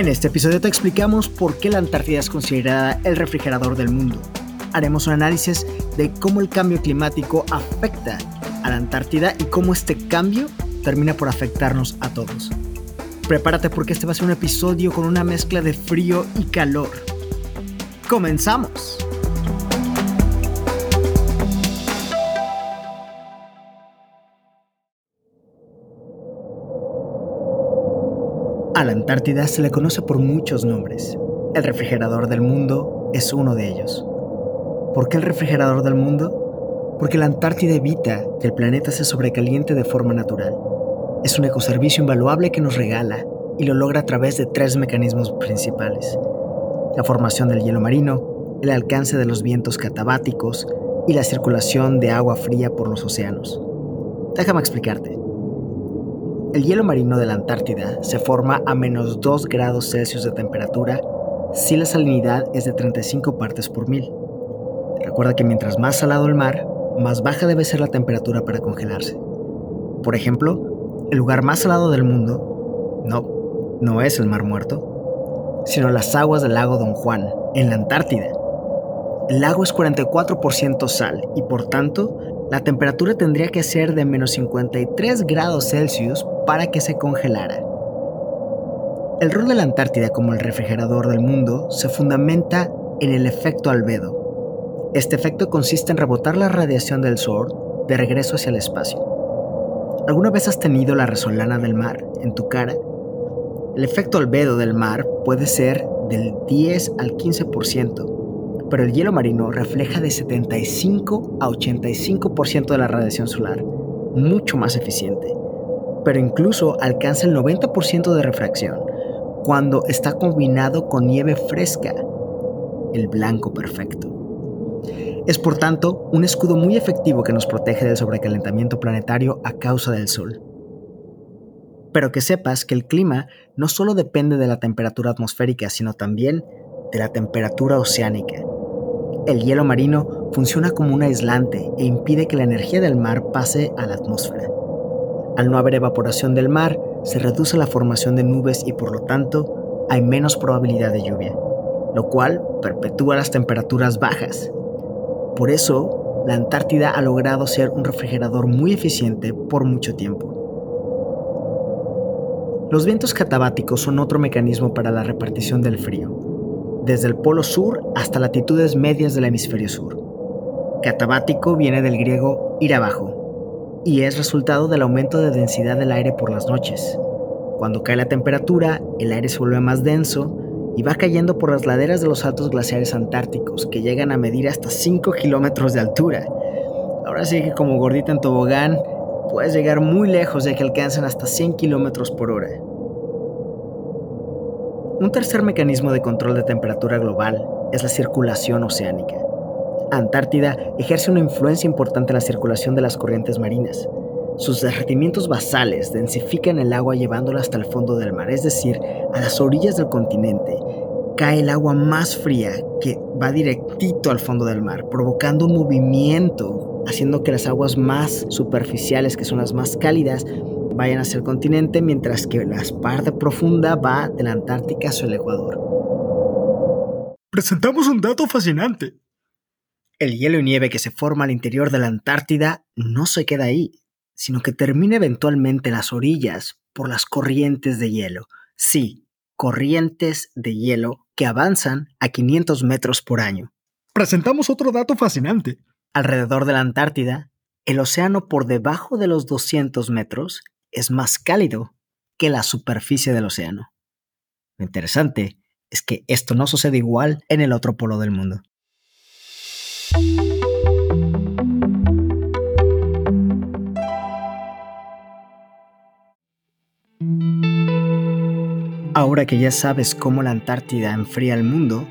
En este episodio te explicamos por qué la Antártida es considerada el refrigerador del mundo. Haremos un análisis de cómo el cambio climático afecta a la Antártida y cómo este cambio termina por afectarnos a todos. Prepárate porque este va a ser un episodio con una mezcla de frío y calor. ¡Comenzamos! La Antártida se le conoce por muchos nombres. El refrigerador del mundo es uno de ellos. ¿Por qué el refrigerador del mundo? Porque la Antártida evita que el planeta se sobrecaliente de forma natural. Es un ecoservicio invaluable que nos regala y lo logra a través de tres mecanismos principales. La formación del hielo marino, el alcance de los vientos catabáticos y la circulación de agua fría por los océanos. Déjame explicarte. El hielo marino de la Antártida se forma a menos 2 grados Celsius de temperatura si la salinidad es de 35 partes por mil. Recuerda que mientras más salado el mar, más baja debe ser la temperatura para congelarse. Por ejemplo, el lugar más salado del mundo, no, no es el Mar Muerto, sino las aguas del lago Don Juan, en la Antártida. El lago es 44% sal y por tanto la temperatura tendría que ser de menos 53 grados Celsius para que se congelara. El rol de la Antártida como el refrigerador del mundo se fundamenta en el efecto albedo. Este efecto consiste en rebotar la radiación del Sol de regreso hacia el espacio. ¿Alguna vez has tenido la resolana del mar en tu cara? El efecto albedo del mar puede ser del 10 al 15%, pero el hielo marino refleja de 75 a 85% de la radiación solar, mucho más eficiente, pero incluso alcanza el 90% de refracción cuando está combinado con nieve fresca, el blanco perfecto. Es por tanto un escudo muy efectivo que nos protege del sobrecalentamiento planetario a causa del Sol. Pero que sepas que el clima no solo depende de la temperatura atmosférica, sino también de la temperatura oceánica. El hielo marino funciona como un aislante e impide que la energía del mar pase a la atmósfera. Al no haber evaporación del mar, se reduce la formación de nubes y por lo tanto hay menos probabilidad de lluvia, lo cual perpetúa las temperaturas bajas. Por eso, la Antártida ha logrado ser un refrigerador muy eficiente por mucho tiempo. Los vientos catabáticos son otro mecanismo para la repartición del frío desde el polo sur hasta latitudes medias del hemisferio sur. Catabático viene del griego ir abajo y es resultado del aumento de densidad del aire por las noches. Cuando cae la temperatura, el aire se vuelve más denso y va cayendo por las laderas de los altos glaciares antárticos que llegan a medir hasta 5 kilómetros de altura. Ahora sí que como gordita en tobogán, puedes llegar muy lejos de que alcancen hasta 100 kilómetros por hora. Un tercer mecanismo de control de temperatura global es la circulación oceánica. Antártida ejerce una influencia importante en la circulación de las corrientes marinas. Sus derretimientos basales densifican el agua llevándola hasta el fondo del mar, es decir, a las orillas del continente. Cae el agua más fría que va directito al fondo del mar, provocando un movimiento, haciendo que las aguas más superficiales, que son las más cálidas, vayan hacia el continente, mientras que la parte profunda va de la Antártica hacia el Ecuador. Presentamos un dato fascinante. El hielo y nieve que se forma al interior de la Antártida no se queda ahí, sino que termina eventualmente en las orillas por las corrientes de hielo. Sí, corrientes de hielo que avanzan a 500 metros por año. Presentamos otro dato fascinante. Alrededor de la Antártida, el océano por debajo de los 200 metros es más cálido que la superficie del océano. Lo interesante es que esto no sucede igual en el otro polo del mundo. Ahora que ya sabes cómo la Antártida enfría el mundo,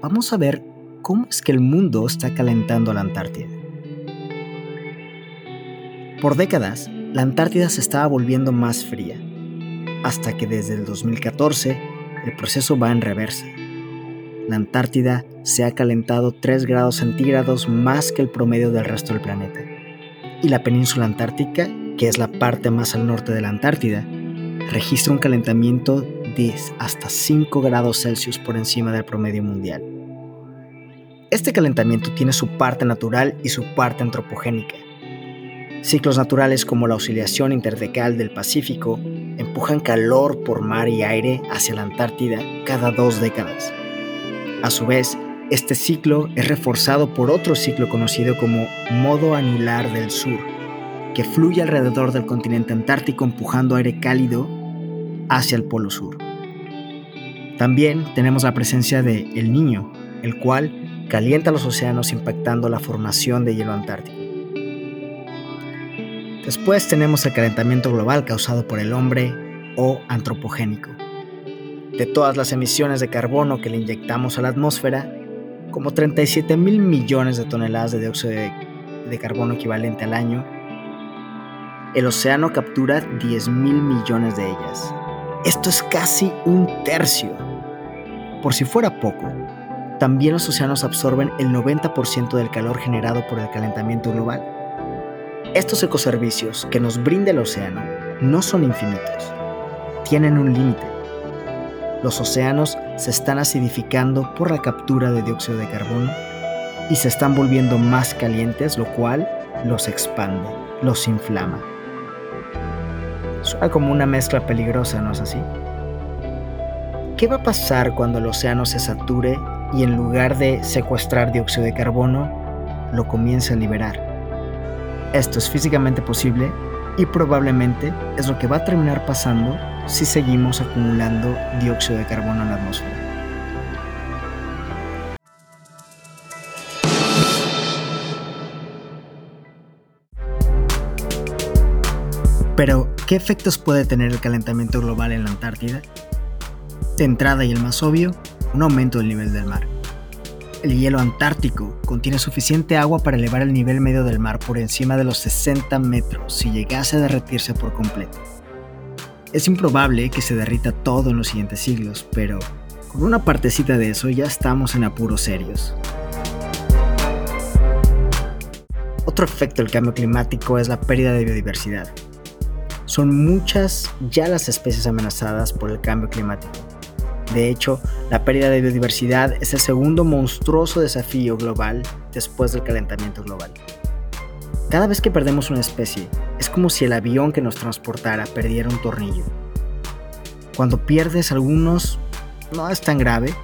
vamos a ver cómo es que el mundo está calentando la Antártida. Por décadas, la Antártida se estaba volviendo más fría, hasta que desde el 2014 el proceso va en reversa. La Antártida se ha calentado 3 grados centígrados más que el promedio del resto del planeta. Y la península antártica, que es la parte más al norte de la Antártida, registra un calentamiento de hasta 5 grados Celsius por encima del promedio mundial. Este calentamiento tiene su parte natural y su parte antropogénica. Ciclos naturales como la oscilación interdecal del Pacífico empujan calor por mar y aire hacia la Antártida cada dos décadas. A su vez, este ciclo es reforzado por otro ciclo conocido como modo anular del sur, que fluye alrededor del continente antártico empujando aire cálido hacia el polo sur. También tenemos la presencia de El Niño, el cual calienta los océanos impactando la formación de hielo antártico. Después tenemos el calentamiento global causado por el hombre o antropogénico. De todas las emisiones de carbono que le inyectamos a la atmósfera, como 37 mil millones de toneladas de dióxido de, carbono equivalente al año, el océano captura 10 mil millones de ellas. Esto es casi un tercio. Por si fuera poco, también los océanos absorben el 90% del calor generado por el calentamiento global. Estos ecoservicios que nos brinda el océano no son infinitos, tienen un límite. Los océanos se están acidificando por la captura de dióxido de carbono y se están volviendo más calientes, lo cual los expande, los inflama. Suena como una mezcla peligrosa, ¿no es así? ¿Qué va a pasar cuando el océano se sature y en lugar de secuestrar dióxido de carbono, lo comience a liberar? Esto es físicamente posible y probablemente es lo que va a terminar pasando si seguimos acumulando dióxido de carbono en la atmósfera. Pero, ¿qué efectos puede tener el calentamiento global en la Antártida? De entrada y el más obvio, un aumento del nivel del mar. El hielo antártico contiene suficiente agua para elevar el nivel medio del mar por encima de los 60 metros si llegase a derretirse por completo. Es improbable que se derrita todo en los siguientes siglos, pero con una partecita de eso ya estamos en apuros serios. Otro efecto del cambio climático es la pérdida de biodiversidad. Son muchas ya las especies amenazadas por el cambio climático de hecho, la pérdida de biodiversidad es el segundo monstruoso desafío global después del calentamiento global. Cada vez que perdemos una especie, es como si el avión que nos transportara perdiera un tornillo. Cuando pierdes algunos, no es tan grave,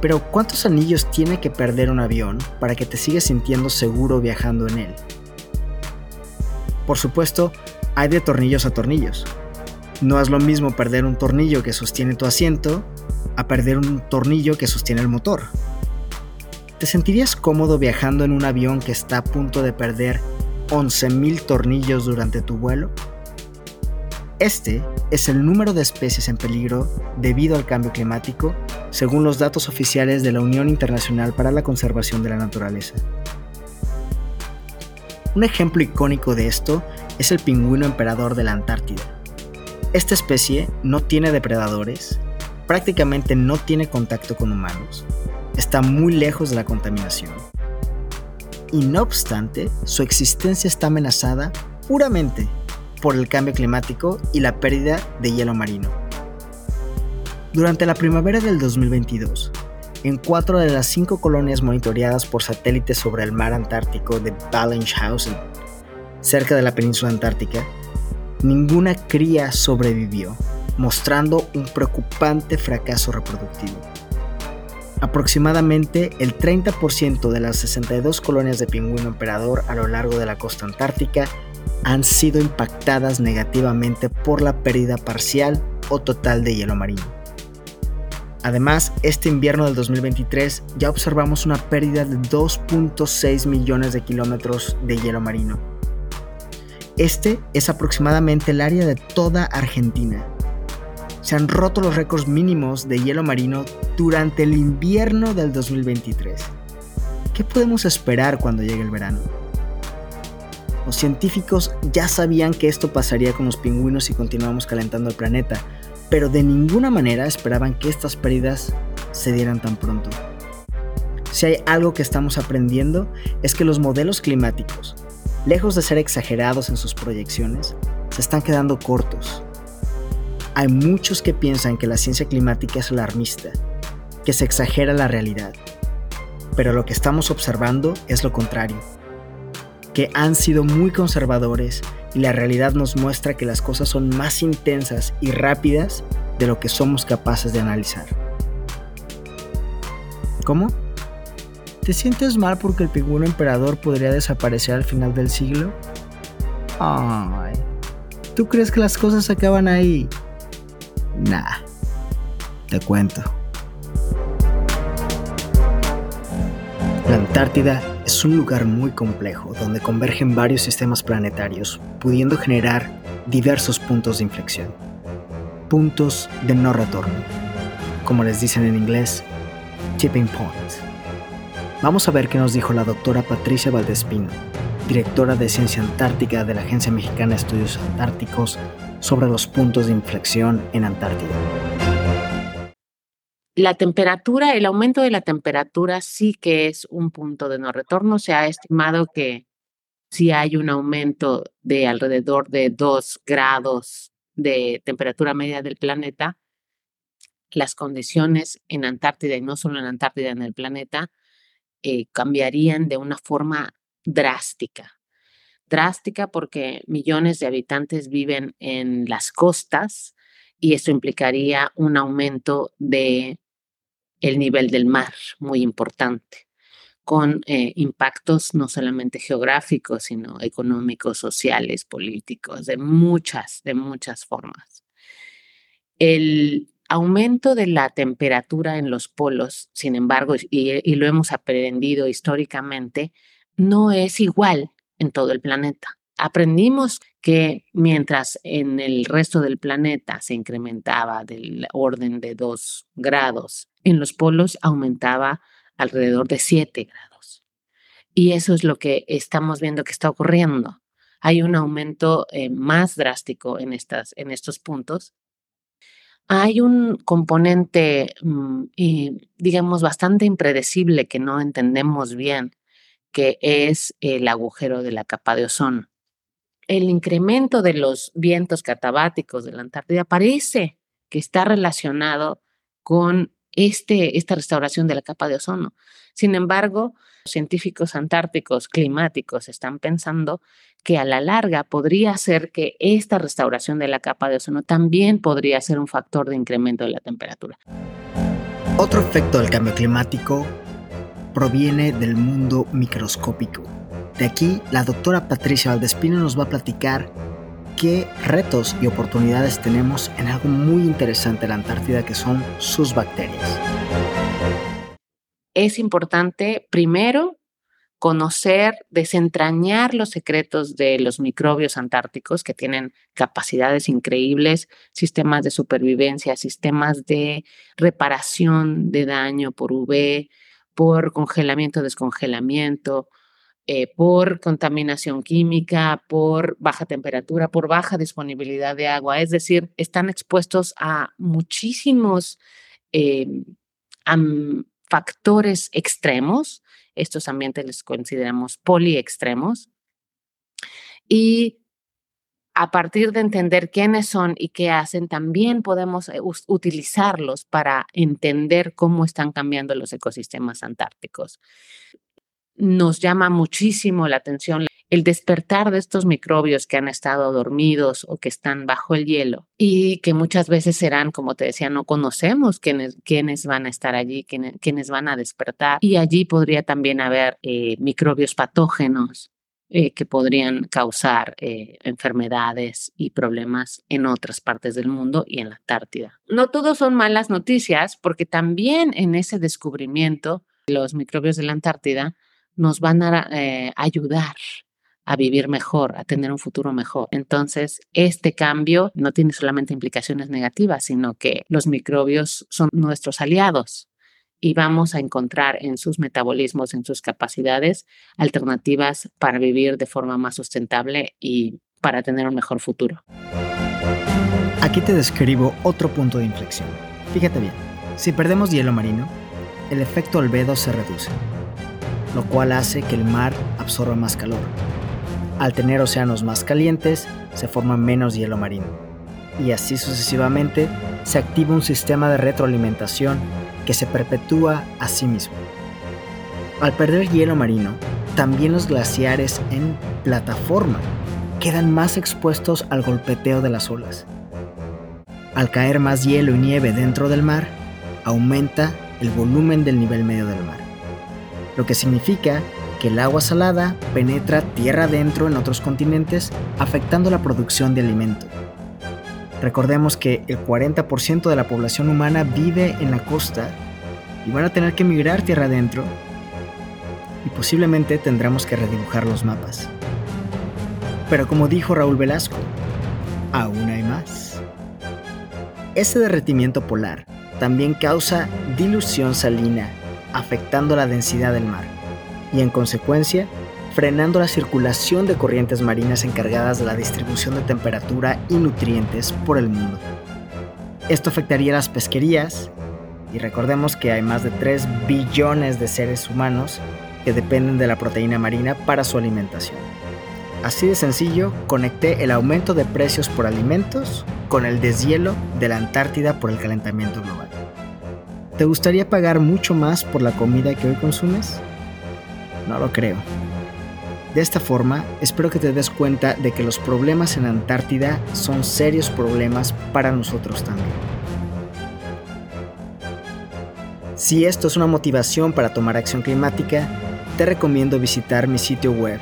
pero ¿cuántos anillos tiene que perder un avión para que te sigas sintiendo seguro viajando en él? Por supuesto, hay de tornillos a tornillos. No es lo mismo perder un tornillo que sostiene tu asiento a perder un tornillo que sostiene el motor. ¿Te sentirías cómodo viajando en un avión que está a punto de perder 11.000 tornillos durante tu vuelo? Este es el número de especies en peligro debido al cambio climático, según los datos oficiales de la Unión Internacional para la Conservación de la Naturaleza. Un ejemplo icónico de esto es el pingüino emperador de la Antártida esta especie no tiene depredadores, prácticamente no tiene contacto con humanos, está muy lejos de la contaminación. Y no obstante, su existencia está amenazada puramente por el cambio climático y la pérdida de hielo marino. Durante la primavera del 2022, en cuatro de las cinco colonias monitoreadas por satélites sobre el mar Antártico de Ballingshausen, cerca de la península antártica, ninguna cría sobrevivió, mostrando un preocupante fracaso reproductivo. Aproximadamente el 30% de las 62 colonias de pingüino emperador a lo largo de la costa antártica han sido impactadas negativamente por la pérdida parcial o total de hielo marino. Además, este invierno del 2023 ya observamos una pérdida de 2.6 millones de kilómetros de hielo marino, este es aproximadamente el área de toda Argentina. Se han roto los récords mínimos de hielo marino durante el invierno del 2023. ¿Qué podemos esperar cuando llegue el verano? Los científicos ya sabían que esto pasaría con los pingüinos si continuamos calentando el planeta, pero de ninguna manera esperaban que estas pérdidas se dieran tan pronto. Si hay algo que estamos aprendiendo es que los modelos climáticos, lejos de ser exagerados en sus proyecciones, se están quedando cortos. Hay muchos que piensan que la ciencia climática es alarmista, que se exagera la realidad. Pero lo que estamos observando es lo contrario, que han sido muy conservadores y la realidad nos muestra que las cosas son más intensas y rápidas de lo que somos capaces de analizar. ¿Cómo? ¿Te sientes mal porque el pingüino emperador podría desaparecer al final del siglo? Ay, ¿tú crees que las cosas acaban ahí? Nah, te cuento. La Antártida es un lugar muy complejo donde convergen varios sistemas planetarios, pudiendo generar diversos puntos de inflexión. Puntos de no retorno, como les dicen en inglés, tipping points. Vamos a ver qué nos dijo la doctora Patricia Valdespino, directora de Ciencia Antártica de la Agencia Mexicana de Estudios Antárticos, sobre los puntos de inflexión en Antártida. La temperatura, el aumento de la temperatura sí que es un punto de no retorno. Se ha estimado que si hay un aumento de alrededor de 2 grados de temperatura media del planeta, las condiciones en Antártida y no solo en Antártida, en el planeta, eh, cambiarían de una forma drástica drástica porque millones de habitantes viven en las costas y eso implicaría un aumento de el nivel del mar muy importante con eh, impactos no solamente geográficos, sino económicos, sociales, políticos, de muchas, de muchas formas. El aumento de la temperatura en los polos, sin embargo, y lo hemos aprendido históricamente, no es igual en todo el planeta. Aprendimos que mientras en el resto del planeta se incrementaba del orden de 2 grados, en los polos aumentaba alrededor de 7 grados. Y eso es lo que estamos viendo que está ocurriendo. Hay un aumento eh, más drástico en, estas, en estos puntos. Hay un componente, mm, digamos, bastante impredecible que no entendemos bien que es el agujero de la capa de ozono. El incremento de los vientos catabáticos de la Antártida parece que está relacionado con este, esta restauración de la capa de ozono. Sin embargo, científicos antárticos climáticos están pensando que a la larga podría ser que esta restauración de la capa de ozono también podría ser un factor de incremento de la temperatura. Otro efecto del cambio climático proviene del mundo microscópico. De aquí, la doctora Patricia Valdespino nos va a platicar qué retos y oportunidades tenemos en algo muy interesante de la Antártida que son sus bacterias. Es importante, primero, conocer, desentrañar los secretos de los microbios antárticos que tienen capacidades increíbles, sistemas de supervivencia, sistemas de reparación de daño por UV, por congelamiento, descongelamiento, eh, por contaminación química, por baja temperatura, por baja disponibilidad de agua. Es decir, están expuestos a muchísimos eh, factores extremos. Estos ambientes les consideramos poliextremos. Y a partir de entender quiénes son y qué hacen, también podemos eh, utilizarlos para entender cómo están cambiando los ecosistemas antárticos. Nos llama muchísimo la atención el despertar de estos microbios que han estado dormidos o que están bajo el hielo y que muchas veces serán, como te decía, no conocemos quiénes, quiénes van a estar allí, quiénes, van a despertar. Y allí podría también haber eh, microbios patógenos eh, que podrían causar eh, enfermedades y problemas en otras partes del mundo y en la Antártida. No todos son malas noticias porque también en ese descubrimiento los microbios de la Antártida nos van a ayudar a vivir mejor, a tener un futuro mejor. Entonces, este cambio no tiene solamente implicaciones negativas, sino que los microbios son nuestros aliados y vamos a encontrar en sus metabolismos, en sus capacidades, alternativas para vivir de forma más sustentable y para tener un mejor futuro. Aquí te describo otro punto de inflexión. Fíjate bien, si perdemos hielo marino, el efecto albedo se reduce, lo cual hace que el mar absorba más calor. Al tener océanos más calientes, se forma menos hielo marino. y así sucesivamente, se activa un sistema de retroalimentación que se perpetúa a sí mismo. Al perder hielo marino, también los glaciares en plataforma quedan más expuestos al golpeteo de las olas. Al caer más hielo y nieve dentro del mar, aumenta el volumen del nivel medio del mar, lo que significa que el agua salada penetra tierra adentro en otros continentes, afectando la producción de alimento. Recordemos que el 40% de la población humana vive en la costa y van a tener que migrar tierra adentro y posiblemente tendremos que redibujar los mapas. Pero como dijo Raúl Velasco, aún hay más. Ese derretimiento polar también causa dilución salina, afectando la densidad del mar y en consecuencia frenando la circulación de corrientes marinas encargadas de la distribución de temperatura y nutrientes por el mundo. Esto afectaría las pesquerías, y recordemos que hay más de 3 billones de seres humanos que dependen de la proteína marina para su alimentación. Así de sencillo, conecté el aumento de precios por alimentos con el deshielo de la Antártida por el calentamiento global. ¿Te gustaría pagar mucho más por la comida que hoy consumes? No lo creo. De esta forma, espero que te des cuenta de que los problemas en Antártida son serios problemas para nosotros también. Si esto es una motivación para tomar acción climática, te recomiendo visitar mi sitio web,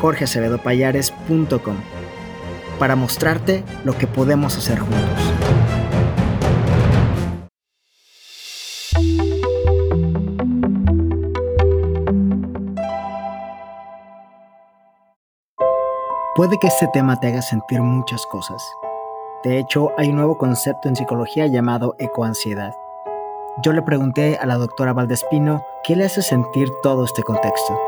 jorgeacevedopayares.com, para mostrarte lo que podemos hacer juntos. Puede que este tema te haga sentir muchas cosas. De hecho, hay un nuevo concepto en psicología llamado ecoansiedad. Yo le pregunté a la doctora Valdespino qué le hace sentir todo este contexto.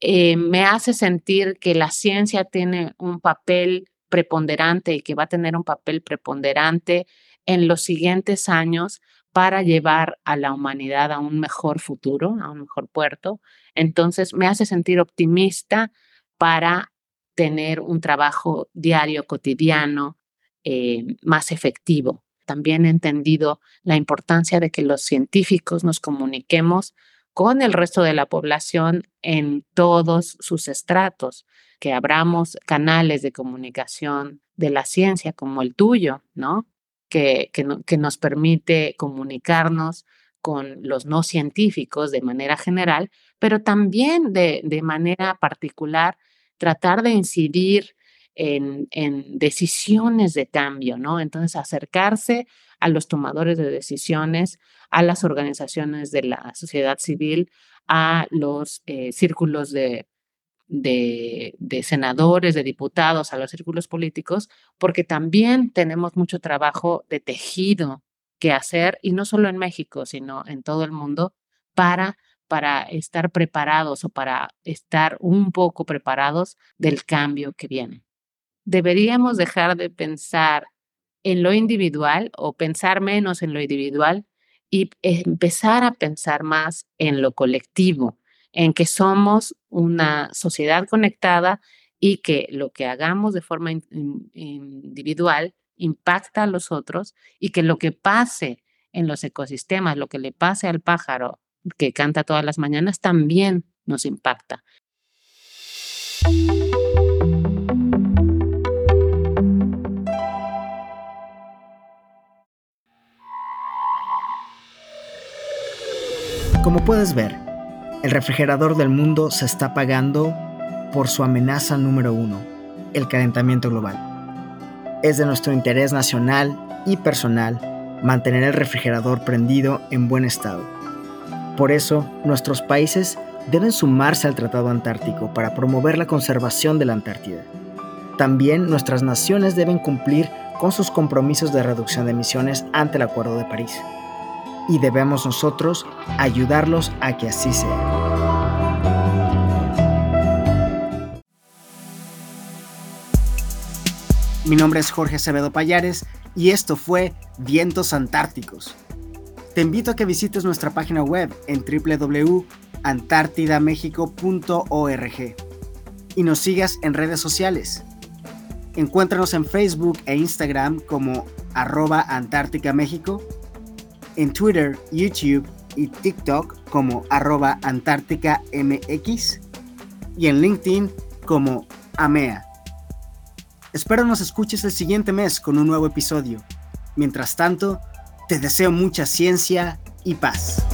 Eh, me hace sentir que la ciencia tiene un papel preponderante y que va a tener un papel preponderante en los siguientes años para llevar a la humanidad a un mejor futuro, a un mejor puerto. Entonces me hace sentir optimista para tener un trabajo diario, cotidiano, eh, más efectivo. También he entendido la importancia de que los científicos nos comuniquemos con el resto de la población en todos sus estratos, que abramos canales de comunicación de la ciencia como el tuyo, ¿no? Que, nos permite comunicarnos con los no científicos de manera general, pero también de, manera particular tratar de incidir en, decisiones de cambio, ¿no? Entonces, acercarse a los tomadores de decisiones, a las organizaciones de la sociedad civil, a los eh, círculos de, de, de, senadores, de diputados, a los círculos políticos, porque también tenemos mucho trabajo de tejido que hacer, y no solo en México, sino en todo el mundo, para, para estar preparados o para estar un poco preparados del cambio que viene. Deberíamos dejar de pensar en lo individual o pensar menos en lo individual y empezar a pensar más en lo colectivo, en que somos una sociedad conectada y que lo que hagamos de forma individual impacta a los otros y que lo que pase en los ecosistemas, lo que le pase al pájaro que canta todas las mañanas, también nos impacta. Como puedes ver, el refrigerador del mundo se está apagando por su amenaza número uno, el calentamiento global. Es de nuestro interés nacional y personal mantener el refrigerador prendido en buen estado. Por eso, nuestros países deben sumarse al Tratado Antártico para promover la conservación de la Antártida. También nuestras naciones deben cumplir con sus compromisos de reducción de emisiones ante el Acuerdo de París. Y debemos nosotros ayudarlos a que así sea. Mi nombre es Jorge Acevedo Payares y esto fue Vientos Antárticos. Te invito a que visites nuestra página web en www.antártidamexico.org y nos sigas en redes sociales. Encuéntranos en Facebook e Instagram como arroba Antártica México, en Twitter, YouTube y TikTok como arroba Antártica MX y en LinkedIn como AMEA. Espero nos escuches el siguiente mes con un nuevo episodio. Mientras tanto, te deseo mucha ciencia y paz.